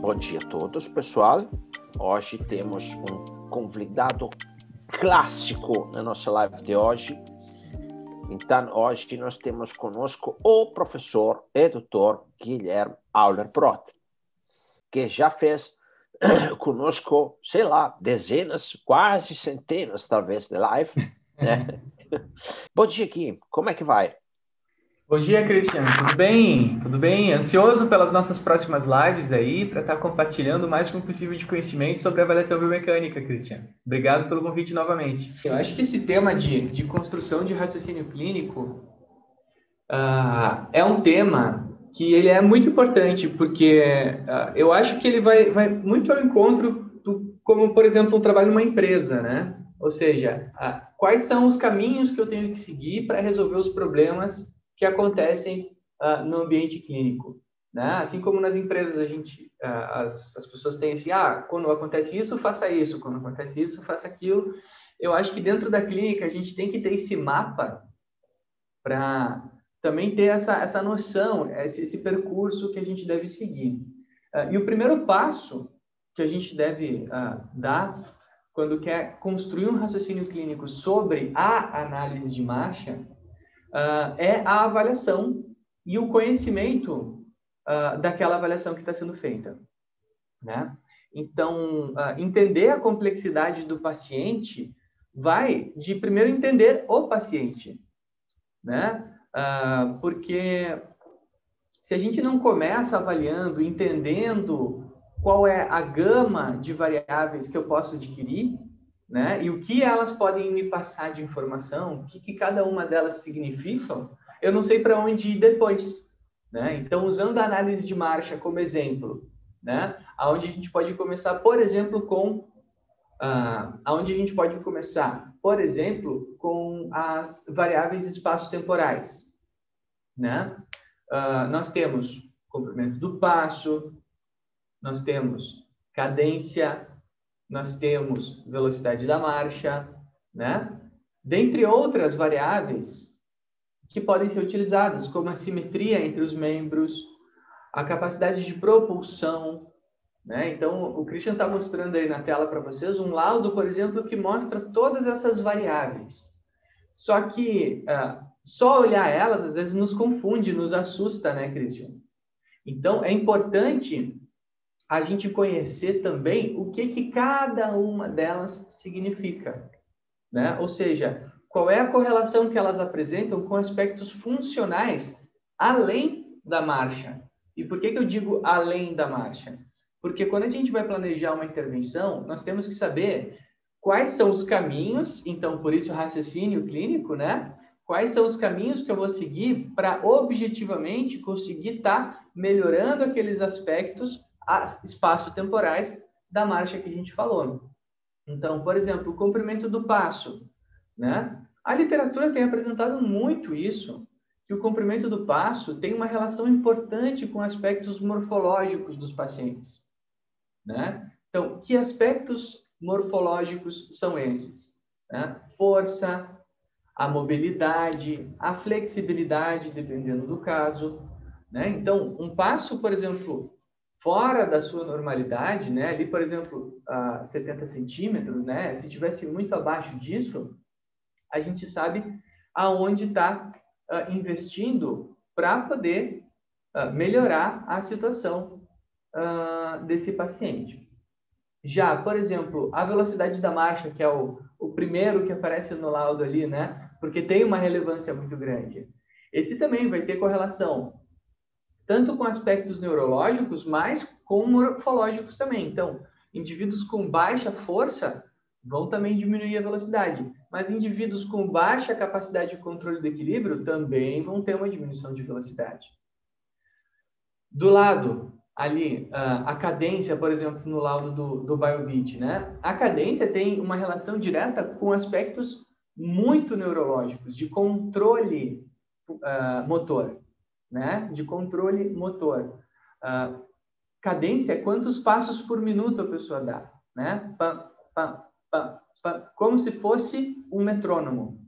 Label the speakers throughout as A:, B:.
A: Bom dia a todos, pessoal. Hoje temos um convidado clássico na nossa live de hoje. Então, hoje nós temos conosco o professor e doutor Guilherme Auler Brot, que já fez conosco, sei lá, dezenas, quase centenas, talvez, de live. Né? Bom dia, Gui. Como é que vai?
B: Bom dia, Cristiano. Tudo bem? Tudo bem? Ansioso pelas nossas próximas lives aí, para estar tá compartilhando o máximo possível de conhecimento sobre avaliação biomecânica, Cristiano. Obrigado pelo convite novamente. Eu acho que esse tema de, de construção de raciocínio clínico uh, é um tema que ele é muito importante, porque uh, eu acho que ele vai, vai muito ao encontro do, como, por exemplo, um trabalho numa empresa, né? Ou seja, uh, quais são os caminhos que eu tenho que seguir para resolver os problemas que acontecem uh, no ambiente clínico. Né? Assim como nas empresas a gente, uh, as, as pessoas têm assim, ah, quando acontece isso, faça isso, quando acontece isso, faça aquilo. Eu acho que dentro da clínica a gente tem que ter esse mapa para também ter essa, essa noção, esse, esse percurso que a gente deve seguir. Uh, e o primeiro passo que a gente deve uh, dar quando quer construir um raciocínio clínico sobre a análise de marcha uh, é a avaliação e o conhecimento uh, daquela avaliação que está sendo feita, né? Então, uh, entender a complexidade do paciente vai de primeiro entender o paciente, né? porque se a gente não começa avaliando, entendendo qual é a gama de variáveis que eu posso adquirir, né? E o que elas podem me passar de informação, o que, que cada uma delas significam, eu não sei para onde ir depois, né? Então, usando a análise de marcha como exemplo, né? Aonde a gente pode começar, por exemplo, com uh, aonde a gente pode começar, por exemplo, com as variáveis espaço-temporais, né? Uh, nós temos comprimento do passo, nós temos cadência, nós temos velocidade da marcha, né? Dentre outras variáveis que podem ser utilizadas, como a simetria entre os membros, a capacidade de propulsão, né? Então, o Christian está mostrando aí na tela para vocês um laudo, por exemplo, que mostra todas essas variáveis. Só que uh, só olhar elas às vezes nos confunde, nos assusta, né, Christian? Então, é importante a gente conhecer também o que, que cada uma delas significa. Né? Ou seja, qual é a correlação que elas apresentam com aspectos funcionais além da marcha. E por que, que eu digo além da marcha? Porque quando a gente vai planejar uma intervenção, nós temos que saber quais são os caminhos, então por isso o raciocínio clínico, né? Quais são os caminhos que eu vou seguir para objetivamente conseguir estar tá melhorando aqueles aspectos espaço-temporais da marcha que a gente falou. Então, por exemplo, o comprimento do passo, né? A literatura tem apresentado muito isso, que o comprimento do passo tem uma relação importante com aspectos morfológicos dos pacientes, né? Então, que aspectos morfológicos são esses? Né? Força, a mobilidade, a flexibilidade, dependendo do caso, né? Então, um passo, por exemplo, fora da sua normalidade, né? Ali, por exemplo, a 70 centímetros, né? Se tivesse muito abaixo disso, a gente sabe aonde está uh, investindo para poder uh, melhorar a situação uh, desse paciente. Já, por exemplo, a velocidade da marcha, que é o, o primeiro que aparece no laudo ali, né? Porque tem uma relevância muito grande. Esse também vai ter correlação tanto com aspectos neurológicos, mas com morfológicos também. Então, indivíduos com baixa força vão também diminuir a velocidade, mas indivíduos com baixa capacidade de controle do equilíbrio também vão ter uma diminuição de velocidade. Do lado ali, a cadência, por exemplo, no laudo do, do BioBeat, né? A cadência tem uma relação direta com aspectos muito neurológicos, de controle uh, motor né, de controle motor. Uh, cadência é quantos passos por minuto a pessoa dá, né? Pam, pam, pam, pam, como se fosse um metrônomo.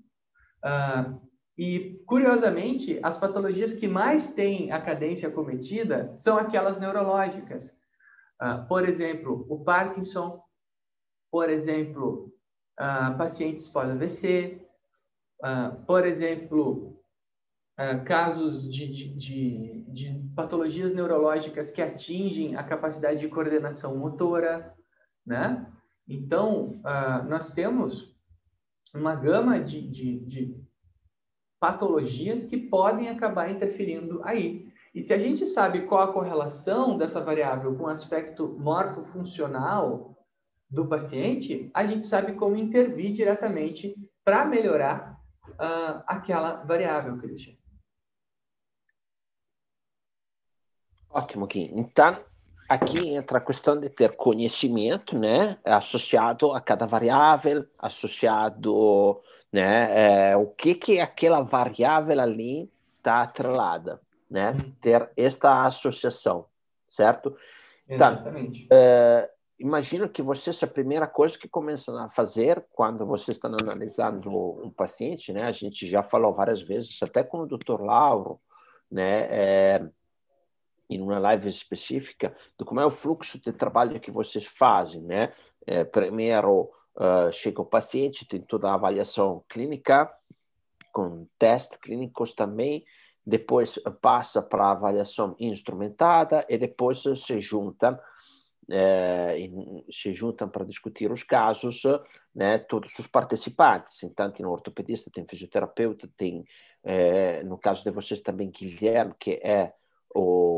B: Uh, e, curiosamente, as patologias que mais têm a cadência cometida são aquelas neurológicas. Uh, por exemplo, o Parkinson, por exemplo, uh, pacientes pós-AVC, por exemplo, casos de, de, de, de, patologias neurológicas que atingem a capacidade de coordenação motora, né? Então, nós temos uma gama de, de patologias que podem acabar interferindo aí. E se a gente sabe qual a correlação dessa variável com o aspecto morfofuncional do paciente, a gente sabe como intervir diretamente para melhorar uh, aquela variável, Christian.
A: Ótimo, Kim. Então, aqui entra a questão de ter conhecimento, né, associado a cada variável, associado, né, é, o que que aquela variável ali está atrelada né? Uhum. Ter esta associação, certo?
B: Então, Exatamente.
A: Então, é, imagino que vocês, a primeira coisa que começam a fazer quando vocês estão analisando um paciente, né? A gente já falou várias vezes, até com o Dr. Lauro, né? É, em uma live específica, como é o fluxo de trabalho que vocês fazem, né? É, primeiro, uh, chega o paciente, tem toda a avaliação clínica, com testes clínicos também, depois passa para a avaliação instrumentada e depois se juntam eh, se juntam para discutir os casos né, todos os participantes. Então, tem ortopedista, tem fisioterapeuta, tem, eh, no caso de vocês também, Guilherme, que é o,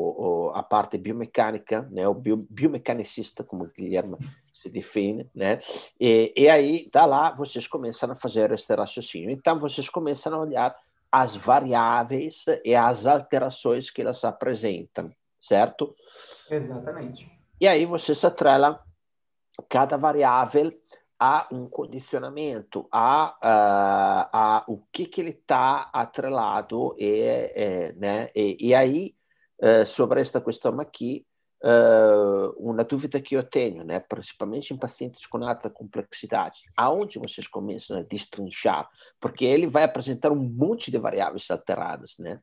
A: a parte biomecânica, né, o bio, biomecanicista, como Guilherme se define, né, e, e aí, tá lá, vocês começam a fazer este raciocínio. Então, vocês começam a olhar as variáveis e as alterações que elas apresentam, certo?
B: Exatamente.
A: E aí você se atrela cada variável a um condicionamento, a, a, a o que, que ele está atrelado e, e, né? e, e aí eh, sobre esta questão aqui uh, uma dúvida que eu tenho, né, principalmente em pacientes com alta complexidade, aonde vocês começam a destrinchar? Porque ele vai apresentar um monte de variáveis alteradas, né?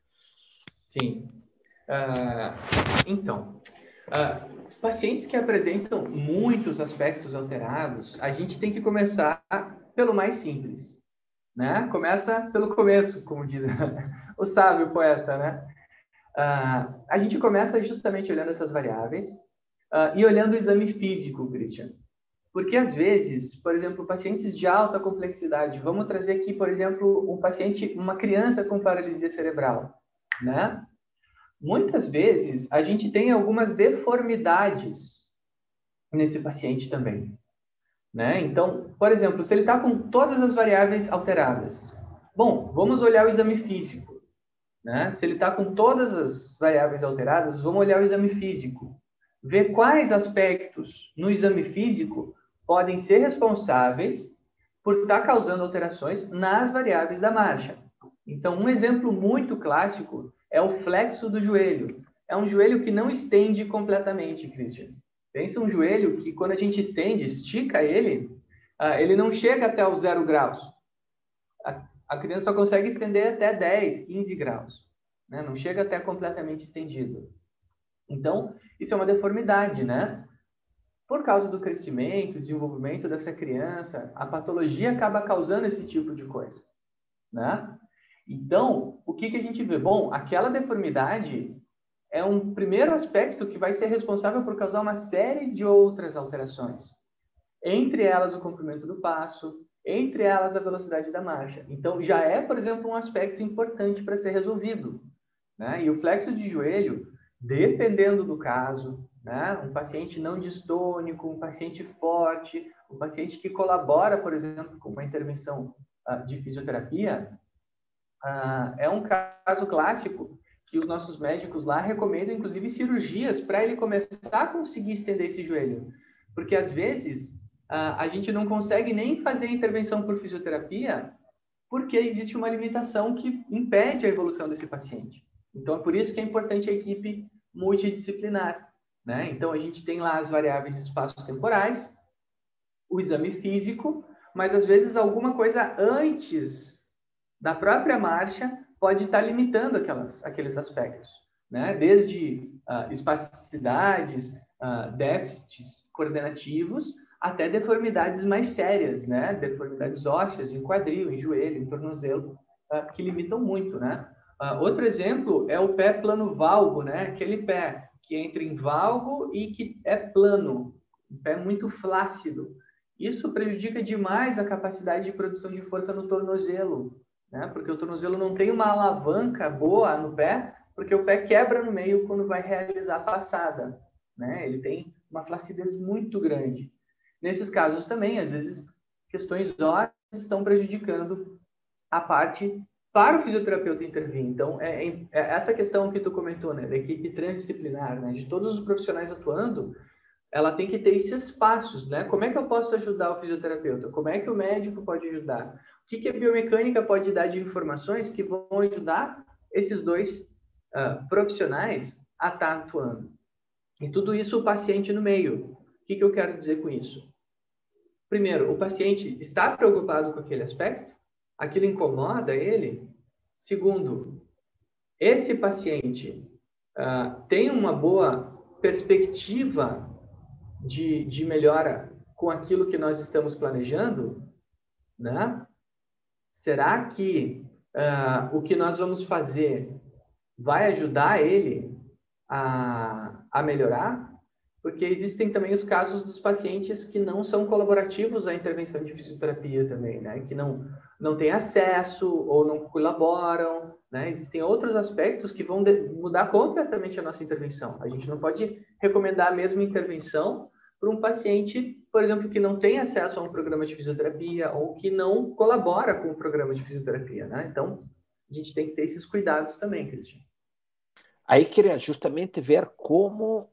B: Sim. Uh, então, uh, pacientes que apresentam muitos aspectos alterados, a gente tem que começar pelo mais simples, né? Começa pelo começo, como diz o sábio poeta, né? Uh, a gente começa justamente olhando essas variáveis uh, e olhando o exame físico, Christian. Porque às vezes, por exemplo, pacientes de alta complexidade, vamos trazer aqui, por exemplo, um paciente, uma criança com paralisia cerebral, né? Muitas vezes a gente tem algumas deformidades nesse paciente também, né? Então, por exemplo, se ele está com todas as variáveis alteradas, bom, vamos olhar o exame físico. Né? Se ele está com todas as variáveis alteradas, vamos olhar o exame físico. Ver quais aspectos no exame físico podem ser responsáveis por estar tá causando alterações nas variáveis da marcha. Então, um exemplo muito clássico é o flexo do joelho. É um joelho que não estende completamente, Christian. Pensa um joelho que, quando a gente estende, estica ele, uh, ele não chega até o zero graus a criança só consegue estender até 10, 15 graus. Né? Não chega até completamente estendido. Então, isso é uma deformidade, né? Por causa do crescimento, desenvolvimento dessa criança, a patologia acaba causando esse tipo de coisa, né? Então, o que, que a gente vê? Bom, aquela deformidade é um primeiro aspecto que vai ser responsável por causar uma série de outras alterações. Entre elas, o comprimento do passo, entre elas a velocidade da marcha. Então, já é, por exemplo, um aspecto importante para ser resolvido. Né? E o flexo de joelho, dependendo do caso, né? um paciente não distônico, um paciente forte, um paciente que colabora, por exemplo, com uma intervenção uh, de fisioterapia, uh, é um caso clássico que os nossos médicos lá recomendam, inclusive, cirurgias para ele começar a conseguir estender esse joelho. Porque, às vezes, a gente não consegue nem fazer intervenção por fisioterapia porque existe uma limitação que impede a evolução desse paciente. Então, é por isso que é importante a equipe multidisciplinar. Né? Então, a gente tem lá as variáveis espaços-temporais, o exame físico, mas às vezes alguma coisa antes da própria marcha pode estar limitando aquelas, aqueles aspectos. Né? Desde uh, espasticidades, uh, déficits coordenativos até deformidades mais sérias, né? Deformidades ósseas em quadril, em joelho, em tornozelo, uh, que limitam muito, né? Uh, outro exemplo é o pé plano valgo, né? Aquele pé que entra em valgo e que é plano, um pé muito flácido. Isso prejudica demais a capacidade de produção de força no tornozelo, né? Porque o tornozelo não tem uma alavanca boa no pé, porque o pé quebra no meio quando vai realizar a passada, né? Ele tem uma flacidez muito grande. Nesses casos também, às vezes, questões ósseas estão prejudicando a parte para o fisioterapeuta intervir. Então, é, é, é, essa questão que tu comentou, né, da equipe transdisciplinar, né, de todos os profissionais atuando, ela tem que ter esses passos, né? Como é que eu posso ajudar o fisioterapeuta? Como é que o médico pode ajudar? O que, que a biomecânica pode dar de informações que vão ajudar esses dois uh, profissionais a estar tá atuando? E tudo isso o paciente no meio. Que, que eu quero dizer com isso? Primeiro, o paciente está preocupado com aquele aspecto? aquilo incomoda ele. Segundo, esse paciente uh, tem uma boa perspectiva de, de melhora com aquilo que nós estamos planejando, né? Será que uh, o que nós vamos fazer vai ajudar ele a, a melhorar? Porque existem também os casos dos pacientes que não são colaborativos à intervenção de fisioterapia também, né? Que não não têm acesso ou não colaboram, né? Existem outros aspectos que vão mudar completamente a nossa intervenção. A gente não pode recomendar a mesma intervenção para um paciente, por exemplo, que não tem acesso a um programa de fisioterapia ou que não colabora com o programa de fisioterapia, né? Então, a gente tem que ter esses cuidados também, Cristian.
A: Aí queria justamente ver como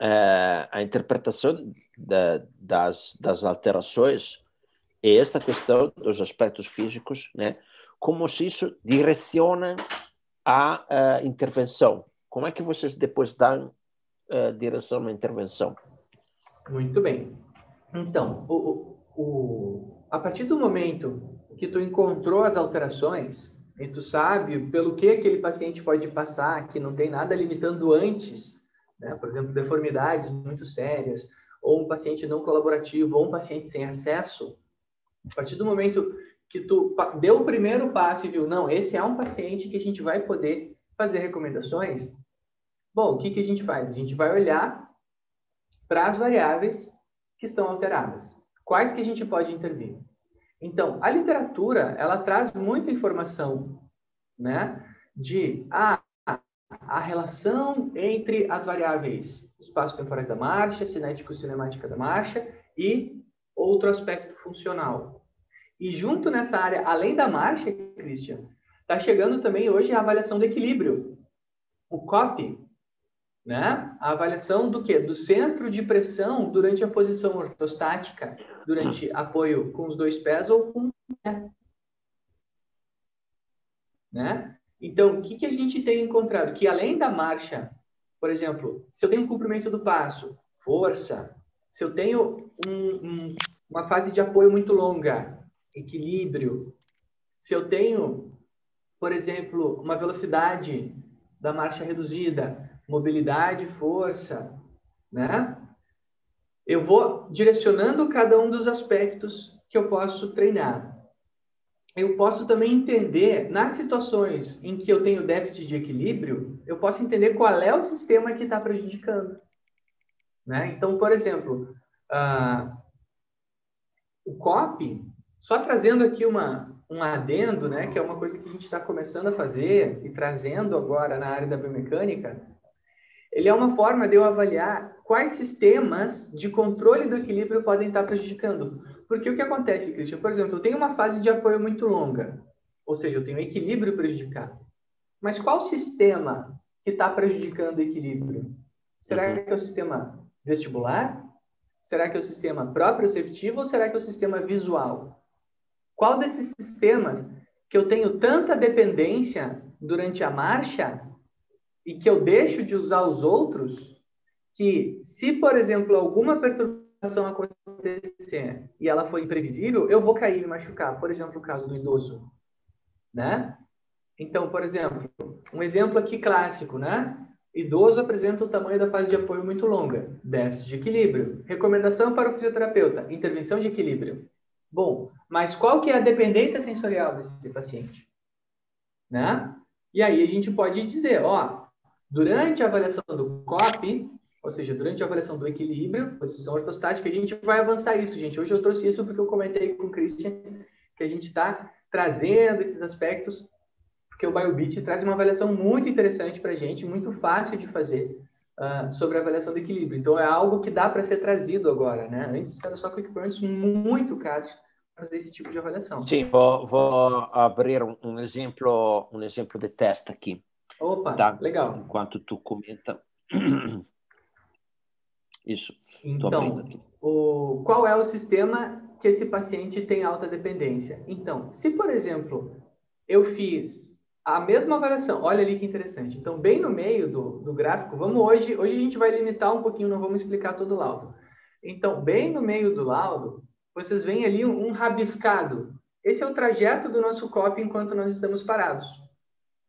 A: é, a interpretação da, das, das alterações e esta questão dos aspectos físicos, né? Como se isso direciona a, a intervenção? Como é que vocês depois dão a direção na intervenção?
B: Muito bem. Então, o, o, a partir do momento que tu encontrou as alterações e tu sabe pelo que aquele paciente pode passar, que não tem nada limitando antes, né? por exemplo, deformidades muito sérias, ou um paciente não colaborativo, ou um paciente sem acesso, a partir do momento que tu deu o primeiro passo e viu, não, esse é um paciente que a gente vai poder fazer recomendações, bom, o que, que a gente faz? A gente vai olhar para as variáveis que estão alteradas. Quais que a gente pode intervir? Então, a literatura, ela traz muita informação, né? De ah, a relação entre as variáveis espaço-temporais da marcha, cinético-cinemática da marcha e outro aspecto funcional. E junto nessa área, além da marcha, Christian, está chegando também hoje a avaliação do equilíbrio, o COP, né? A avaliação do quê? Do centro de pressão durante a posição ortostática, durante apoio com os dois pés ou com o pé. Né? Então, o que, que a gente tem encontrado? Que além da marcha, por exemplo, se eu tenho um comprimento do passo, força, se eu tenho um, um, uma fase de apoio muito longa, equilíbrio, se eu tenho, por exemplo, uma velocidade da marcha reduzida, mobilidade, força, né? Eu vou direcionando cada um dos aspectos que eu posso treinar. Eu posso também entender, nas situações em que eu tenho déficit de equilíbrio, eu posso entender qual é o sistema que está prejudicando. Né? Então, por exemplo, uh, o COP, só trazendo aqui uma, um adendo, né, que é uma coisa que a gente está começando a fazer e trazendo agora na área da biomecânica, ele é uma forma de eu avaliar quais sistemas de controle do equilíbrio podem estar prejudicando. Porque o que acontece, Christian? Por exemplo, eu tenho uma fase de apoio muito longa, ou seja, eu tenho equilíbrio prejudicado. Mas qual sistema que está prejudicando o equilíbrio? Será uhum. que é o sistema vestibular? Será que é o sistema proprioceptivo ou será que é o sistema visual? Qual desses sistemas que eu tenho tanta dependência durante a marcha e que eu deixo de usar os outros, que se, por exemplo, alguma perturbação acontecer e ela for imprevisível, eu vou cair e machucar. Por exemplo, o caso do idoso, né? Então, por exemplo, um exemplo aqui clássico, né? Idoso apresenta o tamanho da fase de apoio muito longa, déficit de equilíbrio. Recomendação para o fisioterapeuta, intervenção de equilíbrio. Bom, mas qual que é a dependência sensorial desse paciente? Né? E aí a gente pode dizer, ó, durante a avaliação do COP, ou seja, durante a avaliação do equilíbrio, posição ortostática, a gente vai avançar isso, gente. Hoje eu trouxe isso porque eu comentei com o Christian que a gente está trazendo esses aspectos porque o BioBit traz uma avaliação muito interessante para a gente, muito fácil de fazer uh, sobre a avaliação do equilíbrio. Então, é algo que dá para ser trazido agora, né? Antes era só equipamentos muito caros fazer esse tipo de avaliação.
A: Sim, vou, vou abrir um, um, exemplo, um exemplo de teste aqui.
B: Opa, tá? legal.
A: Enquanto tu comenta. Isso.
B: Então, o, qual é o sistema que esse paciente tem alta dependência? Então, se, por exemplo, eu fiz a mesma avaliação. Olha ali que interessante. Então, bem no meio do, do gráfico, vamos hoje, hoje a gente vai limitar um pouquinho, não vamos explicar todo o laudo. Então, bem no meio do laudo, vocês veem ali um, um rabiscado. Esse é o trajeto do nosso COP enquanto nós estamos parados.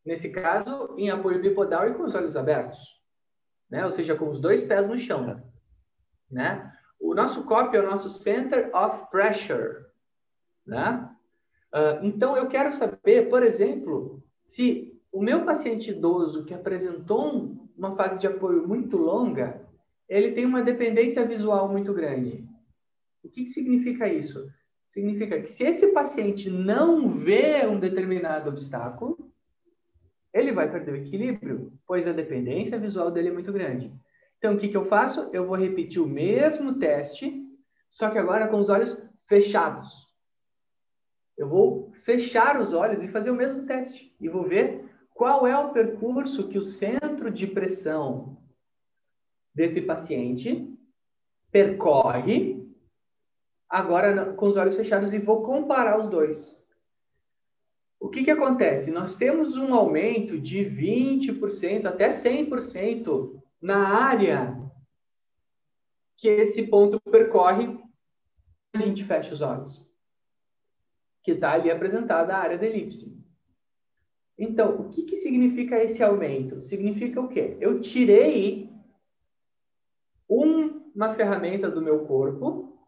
B: Nesse caso, em apoio bipodal e com os olhos abertos. Né? Ou seja, com os dois pés no chão. Né? O nosso COP é o nosso Center of Pressure. Né? Uh, então, eu quero saber, por exemplo, se o meu paciente idoso que apresentou uma fase de apoio muito longa, ele tem uma dependência visual muito grande. O que, que significa isso? Significa que se esse paciente não vê um determinado obstáculo, ele vai perder o equilíbrio, pois a dependência visual dele é muito grande. Então, o que, que eu faço? Eu vou repetir o mesmo teste, só que agora com os olhos fechados. Eu vou fechar os olhos e fazer o mesmo teste. E vou ver qual é o percurso que o centro de pressão desse paciente percorre agora com os olhos fechados e vou comparar os dois. O que, que acontece? Nós temos um aumento de 20% até 100% na área que esse ponto percorre, a gente fecha os olhos que está ali apresentada a área da elipse. Então, o que, que significa esse aumento? Significa o quê? Eu tirei um, uma ferramenta do meu corpo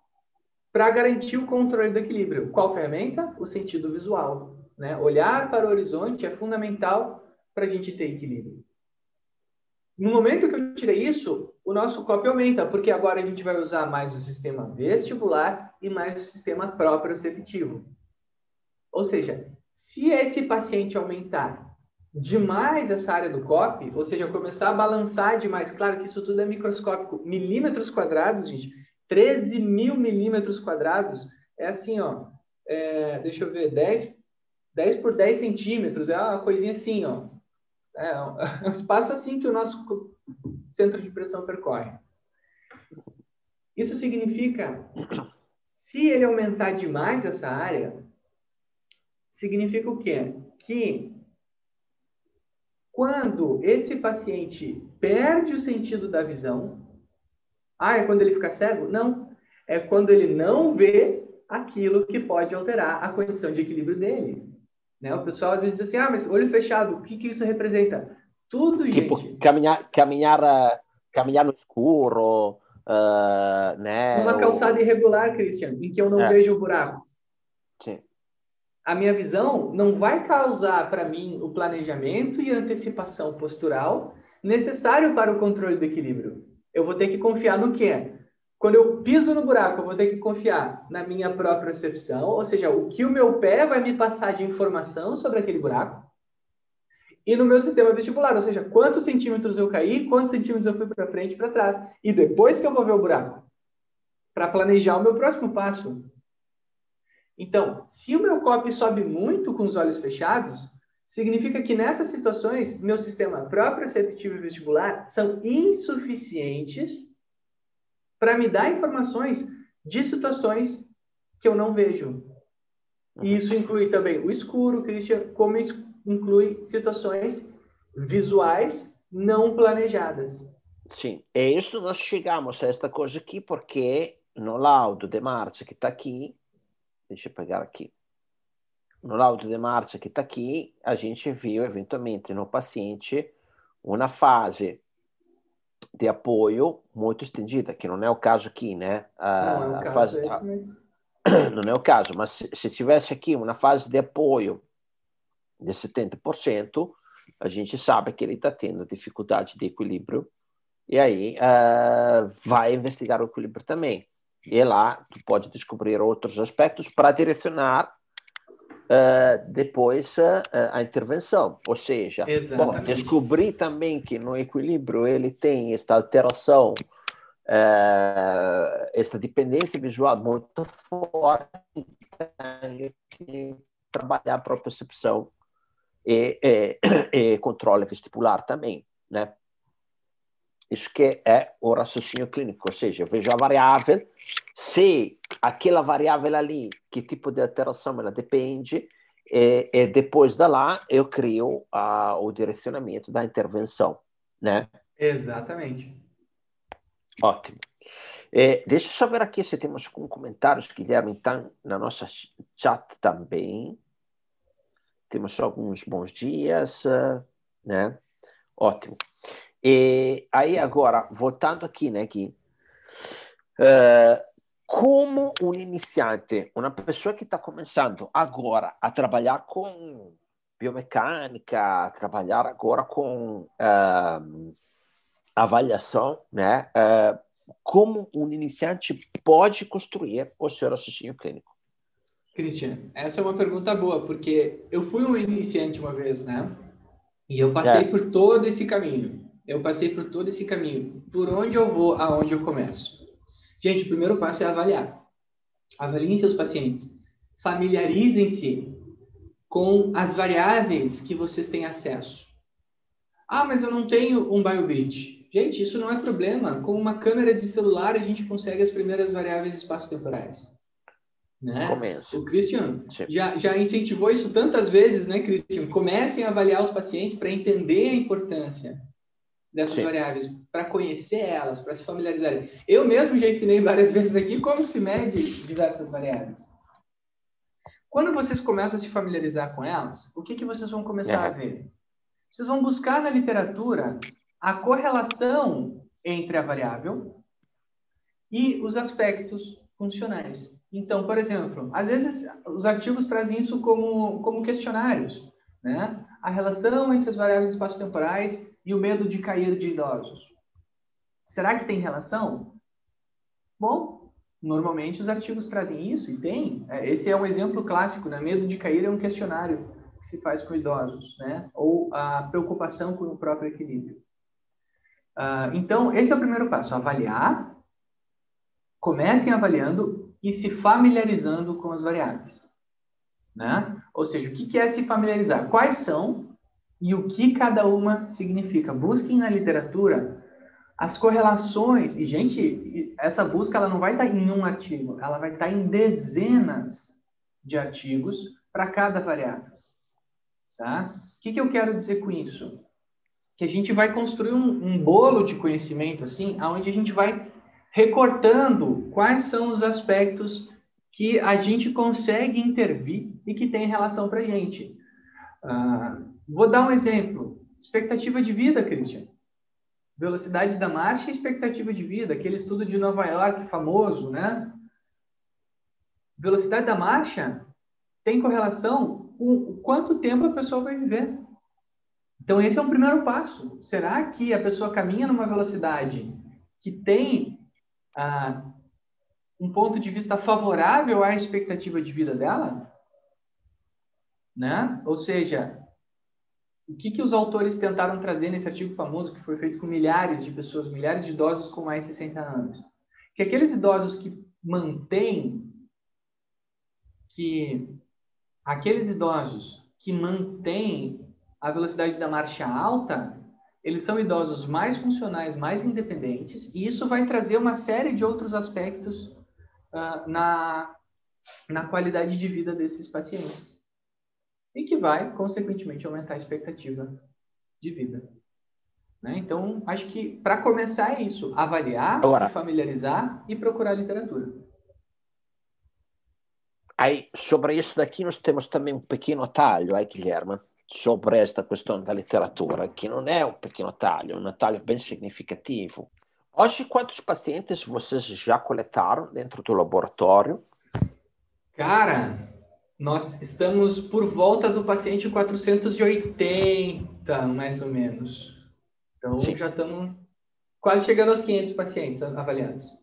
B: para garantir o controle do equilíbrio. Qual ferramenta? O sentido visual. Né? Olhar para o horizonte é fundamental para a gente ter equilíbrio. No momento que eu tirei isso, o nosso COP aumenta, porque agora a gente vai usar mais o sistema vestibular e mais o sistema proprioceptivo. Ou seja, se esse paciente aumentar demais essa área do COP, ou seja, começar a balançar demais, claro que isso tudo é microscópico, milímetros quadrados, gente, 13 mil milímetros quadrados, é assim, ó, é, deixa eu ver, 10, 10 por 10 centímetros, é uma coisinha assim, ó, é, é um espaço assim que o nosso centro de pressão percorre. Isso significa, se ele aumentar demais essa área, significa o quê? Que quando esse paciente perde o sentido da visão, ah, é quando ele fica cego? Não. É quando ele não vê aquilo que pode alterar a condição de equilíbrio dele. Né? O pessoal às vezes diz assim, ah, mas olho fechado, o que, que isso representa? Tudo,
A: tipo,
B: gente.
A: Caminhar, caminhar, caminhar no escuro, uh, né?
B: Uma calçada irregular, Christian, em que eu não é. vejo o buraco.
A: Sim
B: a minha visão não vai causar para mim o planejamento e antecipação postural necessário para o controle do equilíbrio. Eu vou ter que confiar no quê? Quando eu piso no buraco, eu vou ter que confiar na minha própria percepção, ou seja, o que o meu pé vai me passar de informação sobre aquele buraco, e no meu sistema vestibular, ou seja, quantos centímetros eu caí, quantos centímetros eu fui para frente e para trás, e depois que eu vou ver o buraco, para planejar o meu próximo passo. Então, se o meu COP sobe muito com os olhos fechados, significa que nessas situações, meu sistema proprioceptivo e vestibular são insuficientes para me dar informações de situações que eu não vejo. E isso inclui também o escuro, Christian, como inclui situações visuais não planejadas.
A: Sim, e isso nós chegamos a esta coisa aqui porque no laudo de Marcia que está aqui, Deixa eu pegar aqui. No laudo de marcha que está aqui, a gente viu eventualmente no paciente uma fase de apoio muito estendida, que não é o caso aqui, né?
B: A, não é o caso fase.
A: Não é o caso, mas se, se tivesse aqui uma fase de apoio de 70%, a gente sabe que ele está tendo dificuldade de equilíbrio, e aí uh, vai investigar o equilíbrio também. E lá tu pode descobrir outros aspectos para direcionar uh, depois uh, a intervenção. Ou seja, bom, descobrir também que no equilíbrio ele tem esta alteração, uh, esta dependência visual muito forte, tem que trabalhar a propriocepção e, e, e controle vestibular também, né? Isso que é o raciocínio clínico, ou seja, eu vejo a variável, se aquela variável ali, que tipo de alteração ela depende, e, e depois da lá eu crio a, o direcionamento da intervenção, né?
B: Exatamente.
A: Ótimo. É, deixa eu só ver aqui se temos com comentários, Guilherme, então, na nossa chat também. Temos alguns bons dias, né? Ótimo. E aí agora, voltando aqui, né, que uh, como um iniciante, uma pessoa que está começando agora a trabalhar com biomecânica, a trabalhar agora com uh, avaliação, né, uh, como um iniciante pode construir o seu raciocínio clínico?
B: Christian, essa é uma pergunta boa, porque eu fui um iniciante uma vez, né? E eu passei é. por todo esse caminho eu passei por todo esse caminho. Por onde eu vou, aonde eu começo? Gente, o primeiro passo é avaliar. Avaliem seus pacientes. Familiarizem-se com as variáveis que vocês têm acesso. Ah, mas eu não tenho um BioBit. Gente, isso não é problema. Com uma câmera de celular, a gente consegue as primeiras variáveis espaço-temporais. Né?
A: Começa.
B: O Christian já, já incentivou isso tantas vezes, né, Christian? Comecem a avaliar os pacientes para entender a importância dessas Sim. variáveis, para conhecer elas, para se familiarizarem. Eu mesmo já ensinei várias vezes aqui como se mede diversas variáveis. Quando vocês começam a se familiarizar com elas, o que, que vocês vão começar é. a ver? Vocês vão buscar na literatura a correlação entre a variável e os aspectos funcionais. Então, por exemplo, às vezes os artigos trazem isso como, como questionários, né? A relação entre as variáveis espaço-temporais e o medo de cair de idosos. Será que tem relação? Bom, normalmente os artigos trazem isso e tem. É, esse é um exemplo clássico, né? Medo de cair é um questionário que se faz com idosos, né? Ou a preocupação com o próprio equilíbrio. Uh, então, esse é o primeiro passo: avaliar. Comecem avaliando e se familiarizando com as variáveis. Né? Ou seja, o que é se familiarizar? Quais são e o que cada uma significa. Busquem na literatura as correlações. E, gente, essa busca ela não vai estar em um artigo, ela vai estar em dezenas de artigos para cada variável. Tá? O que, que eu quero dizer com isso? Que a gente vai construir um, um bolo de conhecimento, assim, onde a gente vai recortando quais são os aspectos que a gente consegue intervir e que tem relação para a gente. Uh, Vou dar um exemplo. Expectativa de vida, Christian. Velocidade da marcha e expectativa de vida, aquele estudo de Nova York famoso, né? Velocidade da marcha tem correlação com quanto tempo a pessoa vai viver. Então, esse é um primeiro passo. Será que a pessoa caminha numa velocidade que tem ah, um ponto de vista favorável à expectativa de vida dela? Né? Ou seja, o que, que os autores tentaram trazer nesse artigo famoso que foi feito com milhares de pessoas, milhares de idosos com mais de 60 anos? Que aqueles idosos que mantêm, que aqueles idosos que mantêm a velocidade da marcha alta, eles são idosos mais funcionais, mais independentes, e isso vai trazer uma série de outros aspectos uh, na, na qualidade de vida desses pacientes e que vai, consequentemente, aumentar a expectativa de vida. Né? Então, acho que para começar é isso: avaliar, Agora, se familiarizar e procurar literatura.
A: Aí, sobre isso daqui, nós temos também um pequeno atalho, aí, Guilherme, sobre esta questão da literatura, que não é um pequeno talho, é um talho bem significativo. Hoje, quantos pacientes vocês já coletaram dentro do laboratório?
B: Cara, nós estamos por volta do paciente 480, mais ou menos. Então, Sim. já estamos quase chegando aos 500 pacientes avaliados.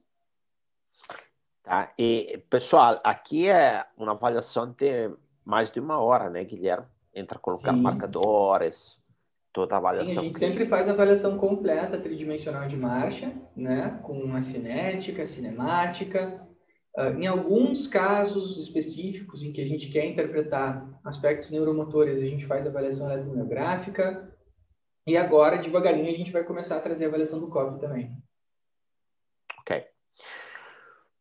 A: Tá? E, pessoal, aqui é uma avaliação de mais de uma hora, né, Guilherme? Entra colocar Sim. marcadores, toda a avaliação.
B: Sim, a gente sempre faz a avaliação completa tridimensional de marcha, né, com a cinética, a cinemática, em alguns casos específicos em que a gente quer interpretar aspectos neuromotores, a gente faz avaliação eletromiográfica. E agora, devagarinho, a gente vai começar a trazer a avaliação do COP também.
A: Ok.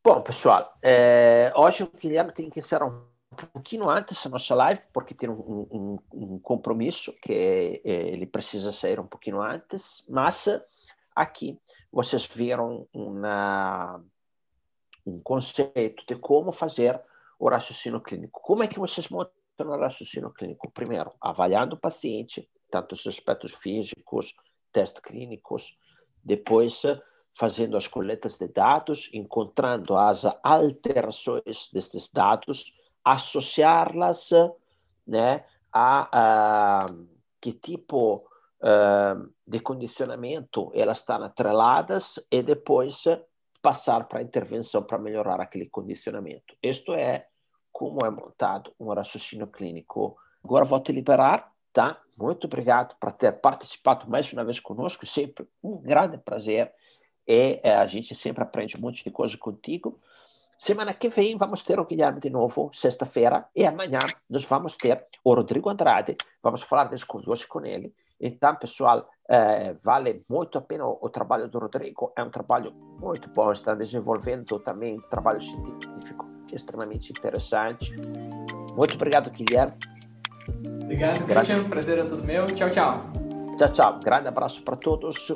A: Bom, pessoal, é, hoje o Guilherme tem que ser um pouquinho antes da nossa live, porque tem um, um, um compromisso que é, ele precisa sair um pouquinho antes, mas aqui vocês viram uma um conceito de como fazer o raciocínio clínico. Como é que vocês montam o raciocínio clínico? Primeiro, avaliando o paciente, tanto os aspectos físicos, testes clínicos, depois fazendo as coletas de dados, encontrando as alterações destes dados, associá-las né, a, a, que tipo uh, de condicionamento elas estão atreladas e depois passar para a intervenção para melhorar aquele condicionamento. Isto é como é montado um raciocínio clínico. Agora vou te liberar, tá? Muito obrigado por ter participado mais uma vez conosco, sempre um grande prazer e é, a gente sempre aprende um monte de coisa contigo. Semana que vem vamos ter o Guilherme de novo, sexta-feira, e amanhã nós vamos ter o Rodrigo Andrade, vamos falar das coisas com ele. Então, pessoal, é, vale muito a pena o, o, trabalho do Rodrigo, é um trabalho muito bom, está desenvolvendo também trabalho científico extremamente interessante. Muito obrigado, Guilherme.
B: Obrigado, Cristiano. Prazer é todo meu. Tchau, tchau.
A: Tchau, tchau. Grande abraço para todos.